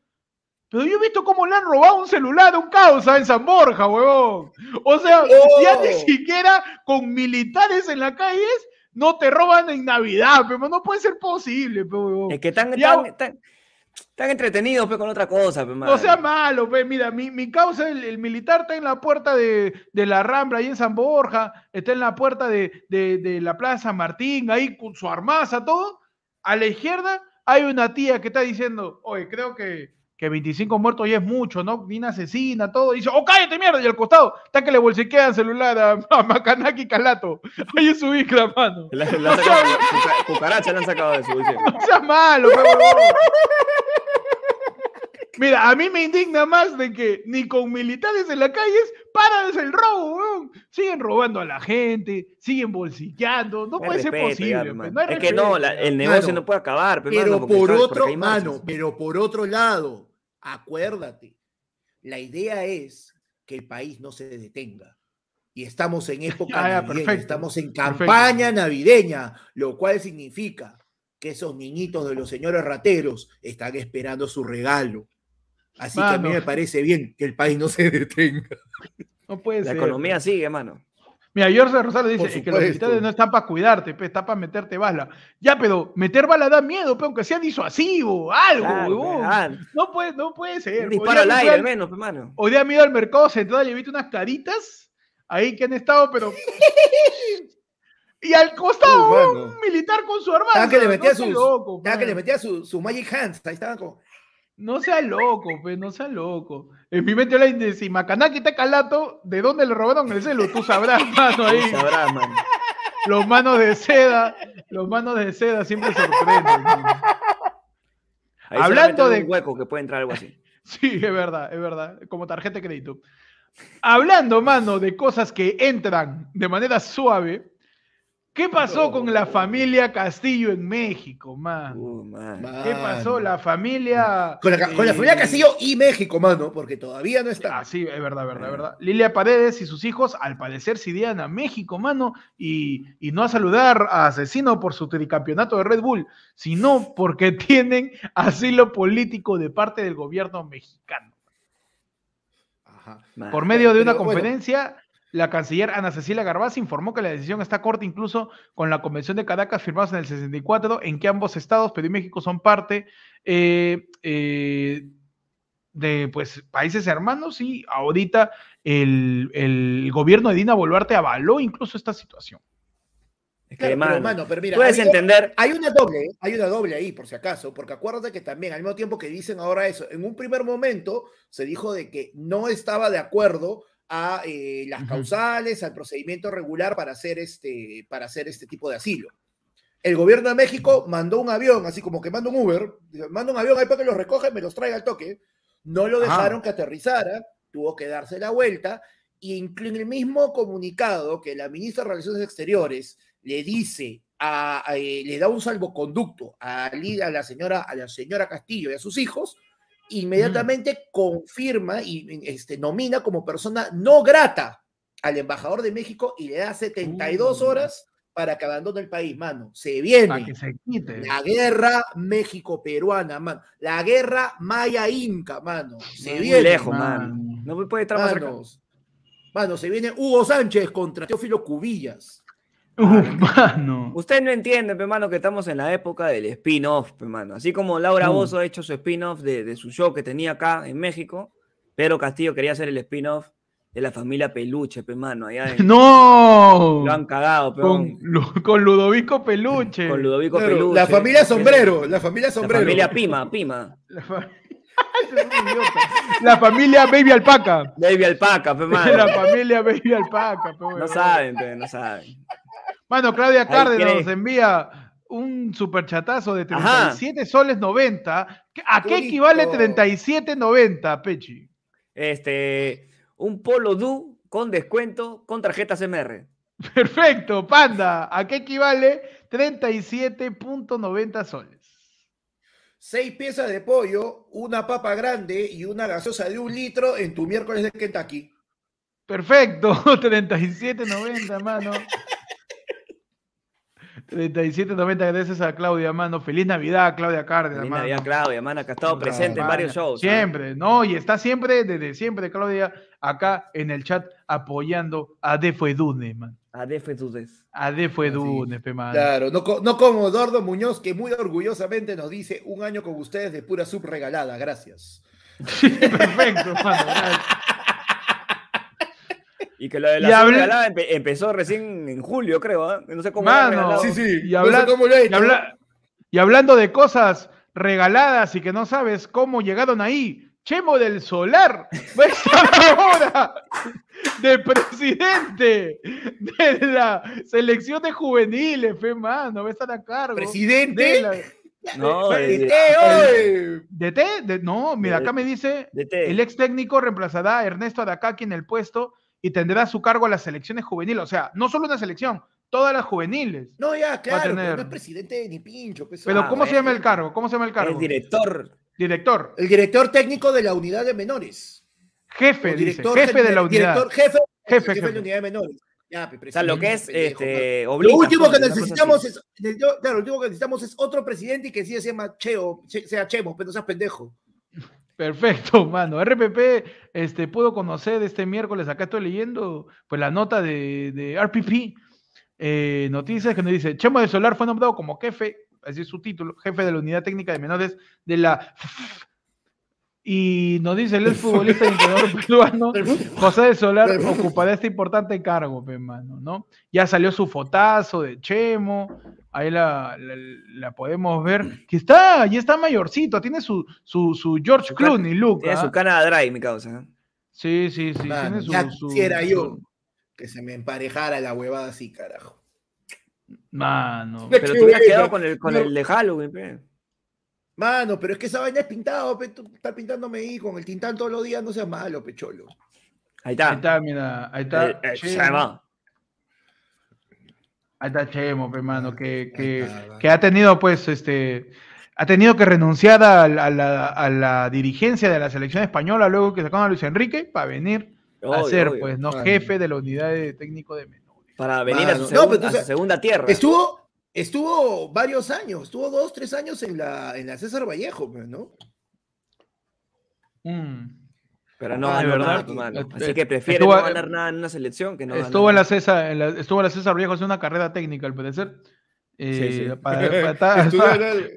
Pero yo he visto cómo le han robado un celular a un causa en San Borja, huevón. O sea, ya ni ¡Oh! siquiera con militares en las calles no te roban en Navidad, pero no puede ser posible, huevón. Es que están, Ya- están, están, están entretenidos pues, con otra cosa, pues, No sea malo, pe. mira, mi, mi causa, el, el militar está en la puerta de, de la Rambla, ahí en San Borja, está en la puerta de, de- de la Plaza San Martín, ahí con su armaza, todo. A la izquierda hay una tía que está diciendo, oye, creo que, que 25 muertos ya es mucho, ¿no? Vina asesina, todo. Y dice, oh, cállate, mierda, y al costado está que le bolsiquean celular a, *laughs* a Macanaki Calato. Ahí es su isla, mano. La, la han sacado- *laughs* cuca- cucaracha le han sacado de su bolsillo. No seas malo, pe, huevón. Mira, a mí me indigna más de que ni con militares en las calles paran el robo, weón. Siguen robando a la gente, siguen bolsilleando. No puede ser posible. ya, hermano. no es que no, la- el negocio Mano, no puede acabar, pues, Pero mano, porque por sabes, porque otro, hay marchas. mano, pero por otro lado, acuérdate, la idea es que el país no se detenga. y estamos en época Ah, ya, navideña, perfecto, estamos en perfecto. campaña navideña, lo cual significa que esos niñitos de los señores rateros están esperando su regalo. Así que a mí me parece bien que el país no se detenga. No puede La ser. economía sigue, mano. Mira, Jorge Rosales dice Por "Es que los militares no están para cuidarte, pe, está para meterte bala. Ya, pero meter bala da miedo, pe, aunque sea disuasivo, algo, Claro, No puede, no puede ser. un disparo al aire, al- menos, hermano. Hoy día me ido al mercado central y he visto unas caritas ahí que han estado, pero. *laughs* y al costado, un militar con su arma. Ya que le metía no sus- loco, Ya que le metía su, su Magic Hands, ahí estaban como. No sea loco, pues, no sea loco. En mi mente la dice, si Macanaki está calato, ¿de dónde le robaron el celo? Tú sabrás, *laughs* mano, ahí. Sabrás, mano. Los manos de seda, los manos de seda siempre sorprenden. Hablando de- un hueco que puede entrar algo así. *laughs* Sí, es verdad, es verdad. Como tarjeta de crédito. Hablando, mano, de cosas que entran de manera suave. ¿Qué pasó con la familia Castillo en México, man? Uh, man. ¿Qué pasó? La familia. Con la, con la eh, familia Castillo y México, mano, porque todavía no está. Ah, sí, es verdad, verdad, verdad. Lilia Paredes y sus hijos, al parecer, se irían a México, mano, y, y no a saludar a Asesino por su tricampeonato de Red Bull, sino porque *laughs* tienen asilo político de parte del gobierno mexicano. Ajá. Man. Por medio de una Pero, bueno. La canciller Ana Cecilia Garbaz informó que la decisión está corta incluso con la Convención de Caracas firmados en el 64, en que ambos estados, Perú y México, son parte eh, eh, de pues, países hermanos y ahorita el, el gobierno de Dina Boluarte avaló incluso esta situación. Es que, Claro, pero, mano, mano, pero mira, puedes ha habido- entender. Hay una doble, hay una doble ahí, por si acaso, porque acuérdate que también al mismo tiempo que dicen ahora eso, en un primer momento se dijo de que no estaba de acuerdo a eh, las causales, al procedimiento regular para hacer este, para hacer este tipo de asilo. El gobierno de México mandó un avión, así como que manda un Uber, manda un avión ahí para que los recoja y me los traiga al toque. No lo dejaron que aterrizara, tuvo que darse la vuelta, y en el mismo comunicado que la ministra de Relaciones Exteriores le dice a, a- eh, le da un salvoconducto a la señora a la señora Castillo y a sus hijos inmediatamente confirma y este, nomina como persona no grata al embajador de México y le da 72 Uh. horas para que abandone el país, mano. Se viene que se quite. la guerra México-peruana, mano. La guerra Maya-Inca, mano. Se Muy Muy viene, lejos, mano. man. No puede estar más cerca. manos. Mano, se viene Hugo Sánchez contra Teófilo Cubillas. Uh, mano. *laughs* Usted no entiende, pe, mano, que estamos en la época del spin-off, pe, mano. Así como Laura Uh. Bozo ha hecho su spin-off de, de su show que tenía acá en México, Pedro Castillo quería hacer el spin-off de la familia Peluche, pe, mano. Allá en- *laughs* ¡No! Lo han cagado, Con, Lu- con Ludovico Peluche. con Ludovico Claro, Peluche. la familia Sombrero, la familia La Sombrero. familia Pima, Pima. La, fa-. *laughs* La familia Baby Alpaca. Baby Alpaca, pe, mano. La familia Baby Alpaca. pe, No saben, pe, no saben. Mano, Claudia Cárdenas nos envía un superchatazo de Ajá. 37 soles 90. ¿A qué equivale 37.90, Pechi? Este, un Polo Du con descuento con tarjetas MR. Perfecto, panda. ¿A qué equivale 37.90 soles? Seis piezas de pollo, una papa grande y una gaseosa de un litro en tu miércoles de Kentucky. Perfecto, *laughs* 37.90, mano. 37.90, gracias a Claudia, mano. Feliz Navidad, Claudia Cárdenas, Feliz mano. Navidad, Claudia, mano, que ha estado presente en varios shows. Siempre, ¿no? Y está siempre, desde siempre, Claudia, acá en el chat apoyando a Defo Edune, man. A DF Dudes. A Defo Edune, pe, man. Claro, no, no como Eduardo Muñoz, que muy orgullosamente nos dice un año con ustedes de pura sub regalada. Gracias. *laughs* Perfecto, mano. gracias. Y que lo de la regalada empe- empezó recién en julio, creo. ¿ah? No sé cómo era Mano, regalado. Sí, sí. Y no habla- sé cómo lo he Y, hecho. habla- y hablando de cosas regaladas y que no sabes cómo llegaron ahí, Chemo del Solar va a estar ahora de presidente de la selección de juveniles, fe mano, va a estar a cargo. Presidente. de la- No, *laughs* de, ¡Eh, de- oye! ¿De té? De- no, mira, acá me dice, de el ex técnico reemplazará a Ernesto Adacaki en el puesto y tendrá a su cargo a las selecciones juveniles. O sea, no solo una selección, todas las juveniles. No, ya, claro, pero no es presidente ni pincho. pues, Pero Ah, ¿cómo se llama el cargo? ¿Cómo se llama el cargo? Es director. Director. El director técnico de la unidad de menores. Jefe, dice, director jefe de la unidad. Director jefe de Jefe, jefe de jefe. la unidad de menores. Ya, O sea, lo que es este, Lo último que cosa necesitamos es, claro, lo último que necesitamos es otro presidente y que sí se llama Cheo, che- sea Chemo, pero no seas pendejo. Perfecto, *laughs* mano. RPP este, pudo conocer este miércoles, acá estoy leyendo, pues la nota de, de RPP, eh, noticias que nos dice, Chemo de Solar fue nombrado como jefe, así es su título, jefe de la Unidad Técnica de Menores de la... Y nos dice el futbolista y entrenador *laughs* peruano, José de Solar ocupará este importante cargo, pe, mano, ¿no? Ya salió su fotazo de Chemo, ahí la, la- la podemos ver, que está, ya está mayorcito, tiene su, su, su George Su Clooney look. Tiene ¿ah? su Canada Dry, mi causa. Sí, sí, sí, Mano, tiene su... ya su- quisiera yo que se me emparejara la huevada así, carajo. Mano. Pero te hubieras quedado con el, con No. el de Halloween, pe. Mano, pero es que esa vaina es pintado, pe, tú estás pintándome ahí con el tintán todos los días, no seas malo, pecholo. Ahí está. Ahí está, mira, ahí está. Eh, eh. Ahí está Chemo, pe, mano, que, que, que ha tenido, pues, este, ha tenido que renunciar a, la- a la, a la dirigencia de la selección española luego que sacaron a Luis Enrique para venir a ser, obvio. pues, no jefe de la unidad de técnico de menores. Para venir a su, no, a segunda tierra. Estuvo, estuvo varios años, estuvo dos, tres años en la, en la César Vallejo, pues, ¿no? Mm. Pero no Ah, ganó de verdad. nada, tu mano. Así que prefiere estuvo- no ganar nada en una selección que no ganar estuvo en la nada. César, en la- estuvo en la César Viejo haciendo una carrera técnica, al parecer. Eh, sí. para- *laughs* para- está- está- el-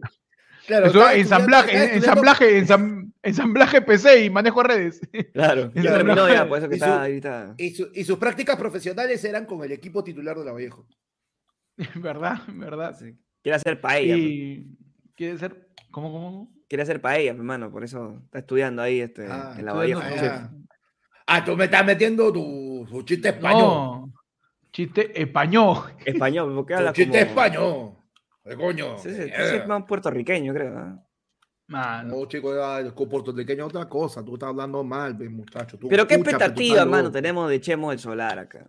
claro, estuvo ensamblaje, ensamblaje, ensam- ensamblaje PC y manejo de redes. Claro, *laughs* ya terminó ya, por eso que Y su- está. Y, su- y sus prácticas profesionales eran con el equipo titular de la Vallejo. *laughs* ¿Verdad? ¿Verdad? Sí. Quiere hacer paella. pe. Y quiere ser. ¿Cómo, cómo? Quiere hacer paella, mi hermano, por eso está estudiando ahí este, Ah, en la chef. Ah, tú me estás metiendo tu, tu chiste español. No. Chiste español. Español, porque tu habla chiste como... español. ¿Qué coño? Sí, sí, tú sí es más puertorriqueño, creo. Mano. No, chico, el puertorriqueño es otra cosa. Tú estás hablando mal, muchacho. Tú, Pero qué expectativa, mano, tenemos de Chemo del Solar acá.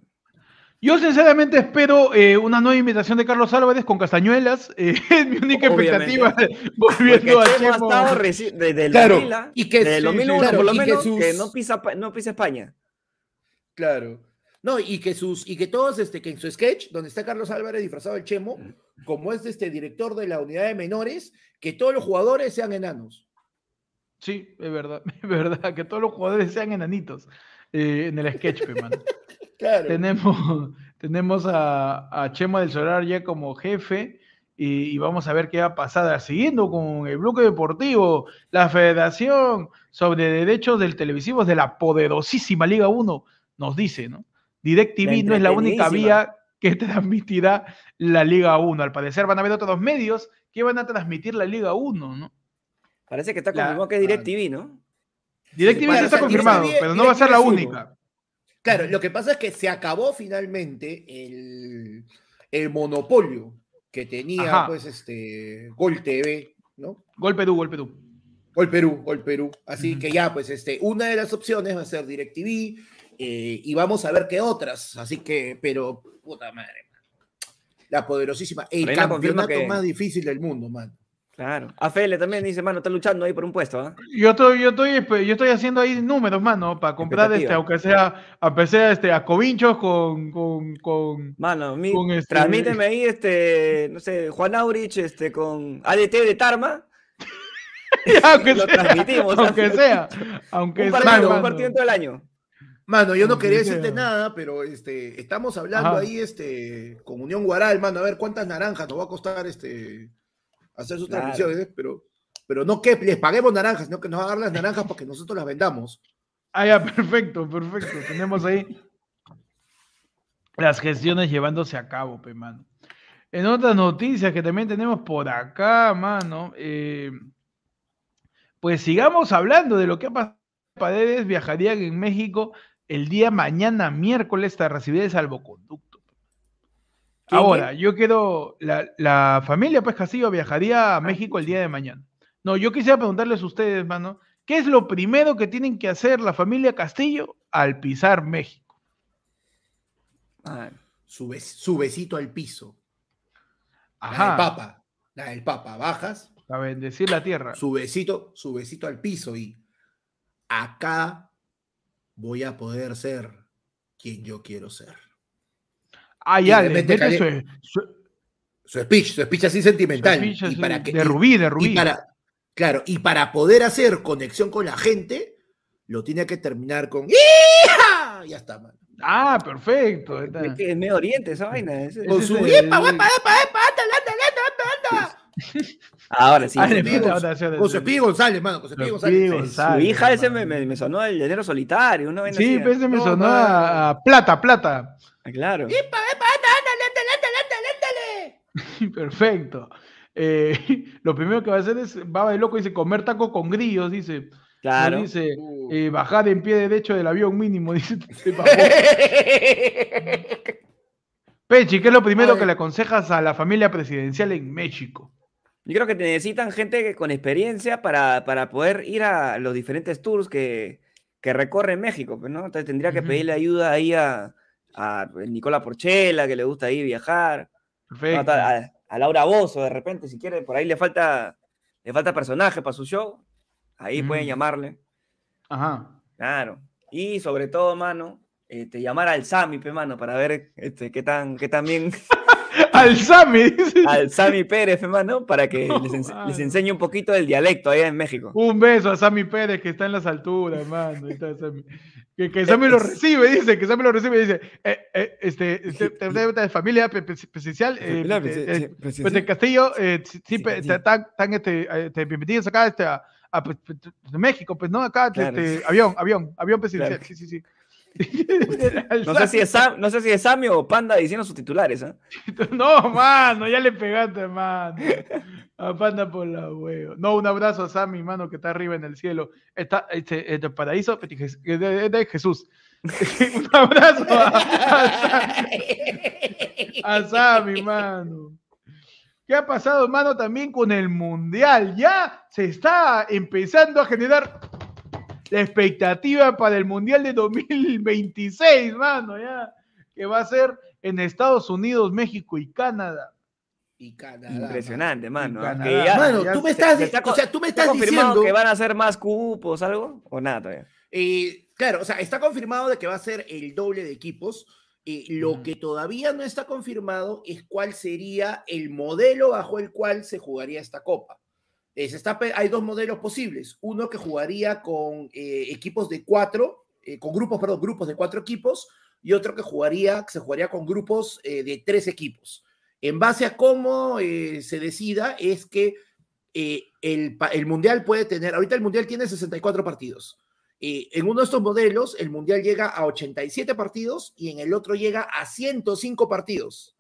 Yo sinceramente espero eh, una nueva invitación de Carlos Álvarez con castañuelas. *laughs* eh, es mi única Obviamente. expectativa volviendo a Chemo ha estado desde el Claro, 2000, y que- desde el sí, 2001 claro, por lo que menos, que, sus- no, pisa, pa- no pisa España. Claro. No, y que sus, y que todos, este, que en su sketch, donde está Carlos Álvarez disfrazado del Chemo, como es este director de la unidad de menores, que todos los jugadores sean enanos. Sí, es verdad, *laughs* es verdad, que todos los jugadores sean enanitos eh, en el sketch, pe, mano. *laughs* Claro. tenemos, *laughs* tenemos a, a Chemo del Solar ya como jefe y, y vamos a ver qué va a pasar. Siguiendo con el bloque deportivo, la Federación sobre Derechos del Televisivos de la poderosísima Liga 1 nos dice, ¿no? DirecTV no es la única vía que *laughs* transmitirá la Liga 1. Al parecer van a haber otros medios que van a transmitir la Liga 1, ¿no? Parece que está La- confirmado que es DirecTV, ¿no? DirecTV sí está sea, confirmado, pero no va a ser la única. Claro, lo que pasa es que se acabó finalmente el, el monopolio que tenía Ajá. pues este Gol TV, ¿no? Gol Perú, gol Perú. Gol Perú, Gol Perú. Así que ya, pues este, una de las opciones va a ser DirecTV eh, y vamos a ver qué otras. Así que, pero, puta madre. man. La poderosísima. El campeonato que- más difícil del mundo, man. Claro. AFL también dice, mano, está luchando ahí por un puesto, ¿ah? Yo estoy, yo estoy, yo estoy haciendo ahí números, mano, para comprar este, aunque sea, aunque sea este, a Covinchos con, con, con, Mano, mi- Con este- transmíteme ahí, este, no sé, Juan Aurich, este, con ADT de Tarma. *laughs* aunque Lo sea, transmitimos, aunque ¿ah? sea, *laughs* aunque Un sea, partido, un mano. partido en todo el año. Mano, yo no quería decirte nada, pero este, estamos hablando Ajá. ahí este, con Unión Guaral, mano, a ver cuántas naranjas nos va a costar este, hacer sus Claro. transmisiones, pero, pero no que les paguemos naranjas, sino que nos dar las naranjas para que nosotros las vendamos. Ah, ya, perfecto, perfecto. Tenemos ahí las gestiones llevándose a cabo, pe, mano. En otras noticias que también tenemos por acá, mano, eh, pues sigamos hablando de lo que ha pasado. Paredes viajaría en México el día mañana, miércoles, tras recibir el salvoconducto. ¿Quién, Ahora, yo quiero, la, la familia pues Castillo viajaría a México el día de mañana. No, yo quisiera preguntarles a ustedes, mano, ¿qué es lo primero que tienen que hacer la familia Castillo al pisar México? Ah, Su, bes- su besito al piso. La del Ajá, papa. La del papa. Bajas, a bendecir la tierra. su besito, su besito al piso y acá voy a poder ser quien yo quiero ser. Ah, Y ya, le le mete mete su, su- Su speech, su speech así sentimental. y para que, de rubí, de y rubí. para, claro, y para poder hacer conexión con la gente, lo tiene que terminar con ¡Hija! Ya está, mano. Ah, perfecto. está. Es que es Medio Oriente esa vaina. ese- Con su es ¡Epa, epa, epa, epa! ¡Ándale, ándale, ándale, ándale! Ahora sí. Con. Con su González, mano, con su González. González. Su hija ese me, hermano. me, me sonó el llanero solitario, una vaina Sí, así. pues ese me No, sonó a plata, plata. Ah, Claro. ¡Epa, epa, ándale, ándale, ándale, ándale, ándale! *laughs* Perfecto. Eh, *laughs* lo primero que va a hacer es, va de loco, dice, comer taco con grillos, dice. Claro. No dice, Uh. eh, bajar en pie derecho del avión mínimo, *laughs* dice. Pechi, ¿qué es lo primero Ay. que le aconsejas a la familia presidencial en México? Yo creo que necesitan gente que- con experiencia para, para poder ir a los diferentes tours que, que recorre México, pues, ¿no? Entonces tendría que pedirle ayuda ahí a, a Nicola Porchela, que le gusta ahí viajar. Perfecto. a, a Laura Bozo, de repente, si quiere, por ahí le falta, le falta personaje para su show, ahí pueden Mm. llamarle, Ajá. claro. Y sobre todo, mano, este, llamar al Sami, pe, mano, para ver este, qué tan, qué tan bien *laughs* Al Sami, al Sami Pérez, pe, mano, para que les, enseñe un poquito del dialecto allá en México. Un beso a Sammy Pérez que está en las alturas, hermano. Que, que Sammy lo recibe, dice, que Sammy lo recibe, dice, eh, eh, este, *laughs* este, te- te- de familia pre- pre- presidencial, eh, eh, eh, pues de Castillo, eh, sí, están, están, este, bienvenidos acá este, a, a, pues, pues, México, pues, ¿no? Acá, Claro. este, avión, avión, avión presidencial, Claro. sí, sí, sí. No sé, si es Sam, no sé si es Sammy o Panda diciendo sus titulares, ¿ah? *laughs* No, mano, ya le pegaste, mano. A Panda por la huevo. No, un abrazo a Sammy, mano, que está arriba en el cielo. Está este, este paraíso de, es de Jesús. *laughs* un abrazo a, a, a Sammy, mano. ¿Qué ha pasado, mano, también con el Mundial? Ya se está empezando a generar la expectativa para el Mundial de 2026, mano, ya. Que va a ser en Estados Unidos, México y Canadá. Y Canadá. Impresionante, mano. Canadá. Que ya- Mano, ya tú me estás, se está o sea, tú me ¿Está estás diciendo que van a hacer más cupos, algo? ¿O nada todavía? Eh, claro, o sea, está confirmado de que va a ser el doble de equipos. Eh, lo que todavía no está confirmado es cuál sería el modelo bajo el cual se jugaría esta copa. Eh, se está hay dos modelos posibles. Uno que jugaría con eh, equipos de cuatro, eh, con grupos, perdón, grupos de cuatro equipos, y otro que jugaría, que se jugaría con grupos de tres equipos. En base a cómo se decida, es que el, el Mundial puede tener, ahorita el Mundial tiene 64 partidos. En uno de estos modelos, el Mundial llega a 87 partidos y en el otro llega a 105 partidos.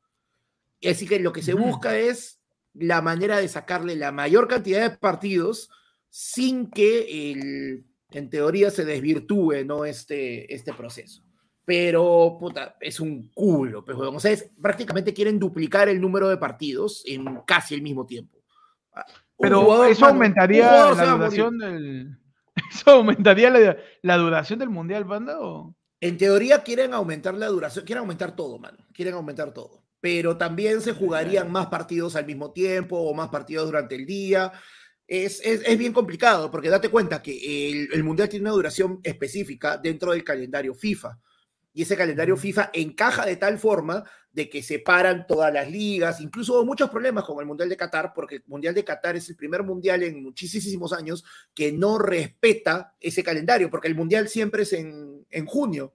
Así que lo que se busca es la manera de sacarle la mayor cantidad de partidos sin que el, en teoría se desvirtúe ¿no? este, este proceso. Pero, puta, es un culo. Pues, o sea, es- prácticamente quieren duplicar el número de partidos en casi el mismo tiempo. Ah, Pero jugador, eso aumentaría jugador la duración del. *laughs* ¿Eso aumentaría la, la duración del mundial, banda? O? En teoría quieren aumentar la duración, quieren aumentar todo, mano. Quieren aumentar todo. Pero también se jugarían más partidos al mismo tiempo o más partidos durante el día. Es, es, es bien complicado porque date cuenta que el, el Mundial tiene una duración específica dentro del calendario FIFA. Y ese calendario FIFA encaja de tal forma de que separan todas las ligas. Incluso hubo muchos problemas con el Mundial de Qatar, porque el Mundial de Qatar es el primer Mundial en muchísimos años que no respeta ese calendario, porque el Mundial siempre es en, en junio.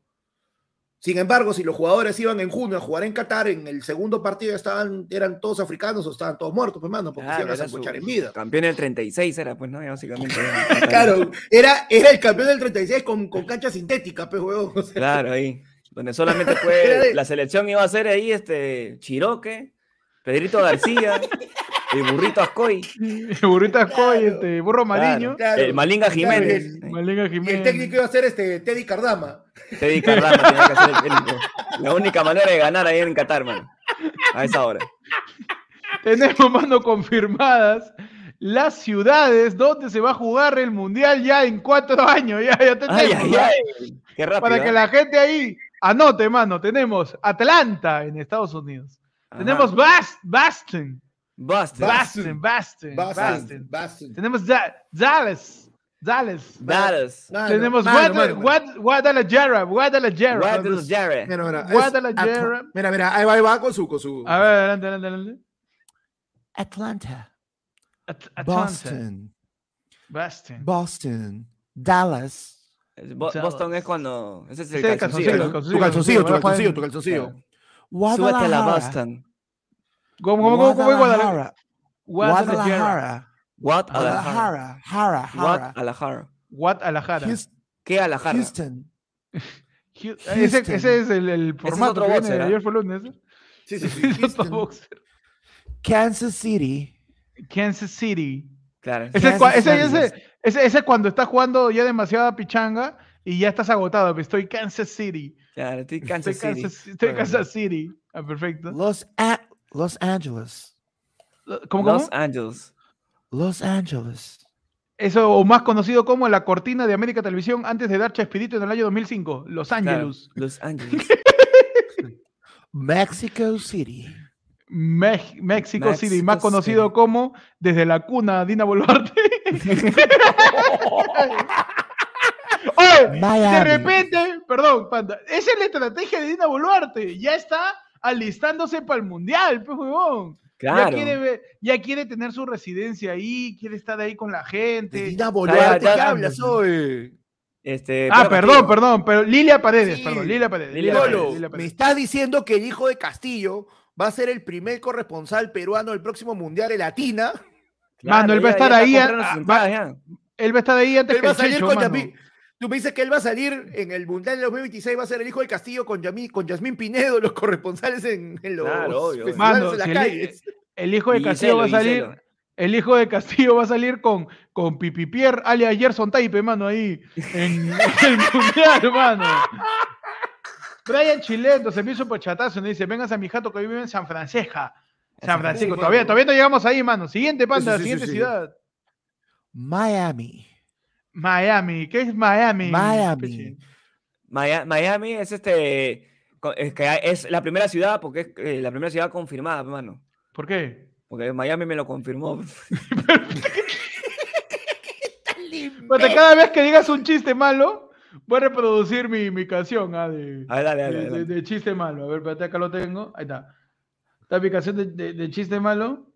Sin embargo, si los jugadores iban en junio a jugar en Qatar, en el segundo partido estaban, eran todos africanos o estaban todos muertos, pues, mano, porque se iban a era sancochar en vida. Campeón del 36 era, pues, ¿no? Básicamente. *laughs* Claro, era, era el campeón del 36 con, con cancha sintética, pues, huevón. O sea, Claro, ahí. Donde solamente *laughs* Era fue. La selección iba a ser ahí, este. Chiroque, Pedrito García, *laughs* y Burrito Ascoy. Burrito Ascoy, Claro. este, Burro Mariño, Claro. El Malinga Jiménez. el- el técnico iba a ser este, Teddy Cardama. Teddy Cardano tenía que ser el técnico. La única manera de ganar ahí en Qatar, mano. A esa hora. Tenemos, mano, confirmadas las ciudades donde se va a jugar el mundial ya en cuatro años. Ya, ya tenemos. Ay, ay. Qué rápido. Para que ¿eh? la gente ahí anote, mano. Tenemos Atlanta en Estados Unidos. Ajá. Tenemos Bas- Boston. Boston. Boston. Boston, Boston, Boston, Boston. Boston. Tenemos Da- Dallas. Dallas. Dallas. Tenemos Guad- Guadalajara, Guadalajara. Guadalajara. Mira, mira, es Guadalajara. Mira, mira, ahí va, ahí va con su, con su. A ver, adelante, adelante, adelante. Atlanta, At- Atlanta. Boston, Boston. Boston, Dallas, Es Bo- Dallas. Boston es cuando. Ese es el es calzoncillo, Tu calzoncillo, tu calzoncillo, tu calzoncillo. Súbete a la Boston. ¿Cómo, cómo, cómo, cómo es Guadalajara? Guadalajara, Guadalajara. Guadalajara, Jara, Jara, Guadalajara. ¿Qué Alajara? Houston, *laughs* Ese, ese es el, el es formato otro que viene boxer, de ¿ah? ayer fue lunes. ¿eh? Sí, sí, sí. *laughs* Kansas City, Kansas City. Claro. Ese Kansas ese, City. ese, ese, ese es cuando estás jugando ya demasiada pichanga y ya estás agotado. pero Estoy Kansas City. Claro, estoy Estoy Kansas City. Kansas, estoy Kansas City. Ah, perfecto. Los, A- Los Angeles, ¿Cómo, cómo? Los Angeles. Los Angeles, Eso, o más conocido como la cortina de América Televisión antes de dar Chespirito en el año 2005. Los Claro, Ángeles. Los Angeles. *laughs* Mexico City, Mex- México City, más Mexico conocido City. como desde la cuna Dina Boluarte. *laughs* Oye, de repente, perdón, panda, esa es la estrategia de Dina Boluarte. Ya está alistándose para el mundial, pues, huevón. Ya, Claro. quiere ver- ya quiere tener su residencia ahí, quiere estar ahí con la gente. Dina Boluarte, ya, ¿qué ya. hablas hoy? Este, Ah, perdón, perdón, pero Lilia Paredes, Sí. perdón, Lilia Paredes. Lilia Paredes, Lolo, Paredes, me estás diciendo que el hijo de Castillo va a ser el primer corresponsal peruano del próximo Mundial de Latina. Mano, él va a ya- estar ya ahí, ah, ya. Él va a estar ahí antes Él que va a el salir Checho, con mano. Tú me dices que él va a salir en el Mundial de 2026, va a ser el hijo de Castillo con Yamil, con Yasmín Pinedo, los corresponsales en, en los Claro, obvio, obvio. festivales Mano, en las que le- calles. El hijo de Castillo va a salir. El hijo de Castillo va a salir con, con Pipi Pierre, alias Gerson Taipe, mano, ahí en, en el *laughs* mundial, mano. Brian Chilento se envió un chatazo y dice: Vengas a mi jato que vive en San Francisco. San Francisco, todavía, todavía no llegamos ahí, mano. Siguiente panda, Sí, sí, sí, siguiente sí. ciudad. Miami, Miami. ¿Qué es Miami? Miami, Miami es este. Es, que es la primera ciudad, porque es eh, la primera ciudad confirmada, hermano. ¿Por qué? Porque Miami me lo confirmó. *laughs* Porque cada vez que digas un chiste malo, voy a reproducir mi, mi canción ah, de, A ver, dale, dale, de, de- dale. de chiste malo. A ver, espérate, acá lo tengo. Ahí está. Está mi canción de, de- de chiste malo.